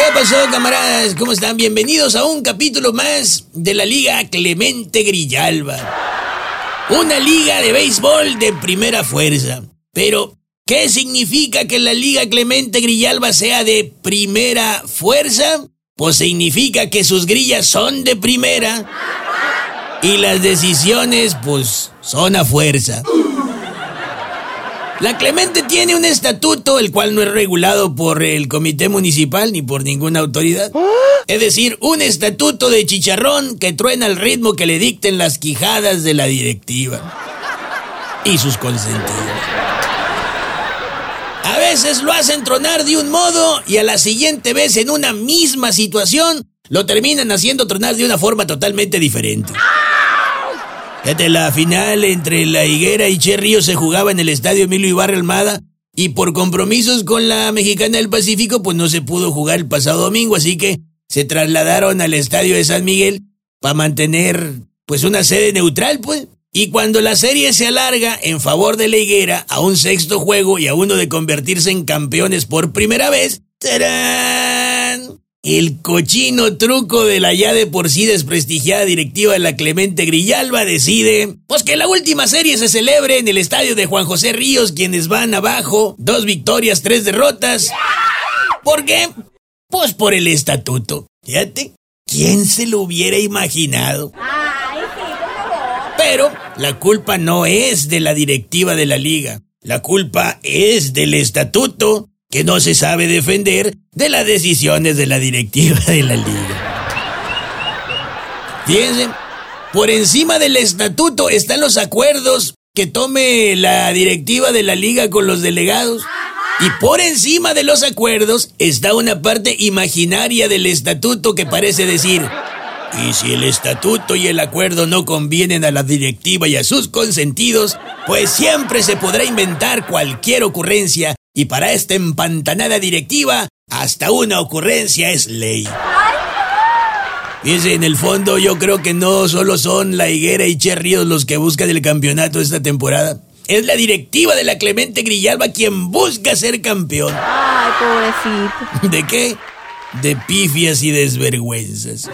¿Qué pasó, camaradas? ¿Cómo están? Bienvenidos a un capítulo más de la Liga Clemente Grillalba. Una liga de béisbol de primera fuerza. Pero, ¿qué significa que la Liga Clemente Grillalba sea de primera fuerza? Pues significa que sus grillas son de primera y las decisiones, pues, son a fuerza. La Clemente tiene un estatuto el cual no es regulado por el comité municipal ni por ninguna autoridad. Es decir, un estatuto de chicharrón que truena al ritmo que le dicten las quijadas de la directiva y sus consentidos. A veces lo hacen tronar de un modo y a la siguiente vez en una misma situación lo terminan haciendo tronar de una forma totalmente diferente. Fíjate, la final entre La Higuera y Che Río se jugaba en el estadio Emilio Ibarra Almada y por compromisos con la Mexicana del Pacífico pues no se pudo jugar el pasado domingo, así que se trasladaron al estadio de San Miguel para mantener pues una sede neutral pues. Y cuando la serie se alarga en favor de la Higuera a un sexto juego y a uno de convertirse en campeones por primera vez, ¡tarán! El cochino truco de la ya de por sí desprestigiada directiva de la Clemente Grillalba decide, pues que la última serie se celebre en el estadio de Juan José Ríos, quienes van abajo, dos victorias, tres derrotas. ¿Por qué? Pues por el estatuto. Fíjate, ¿quién se lo hubiera imaginado? Pero la culpa no es de la directiva de la liga, la culpa es del estatuto que no se sabe defender de las decisiones de la directiva de la liga. Fíjense, por encima del estatuto están los acuerdos que tome la directiva de la liga con los delegados. Y por encima de los acuerdos está una parte imaginaria del estatuto que parece decir, y si el estatuto y el acuerdo no convienen a la directiva y a sus consentidos, pues siempre se podrá inventar cualquier ocurrencia y para esta empantanada directiva, hasta una ocurrencia es ley. Fíjense, en el fondo yo creo que no solo son la higuera y Che Ríos los que buscan el campeonato esta temporada. Es la directiva de la Clemente Grillalba quien busca ser campeón. Ay, pobrecito. ¿De qué? De pifias y desvergüenzas.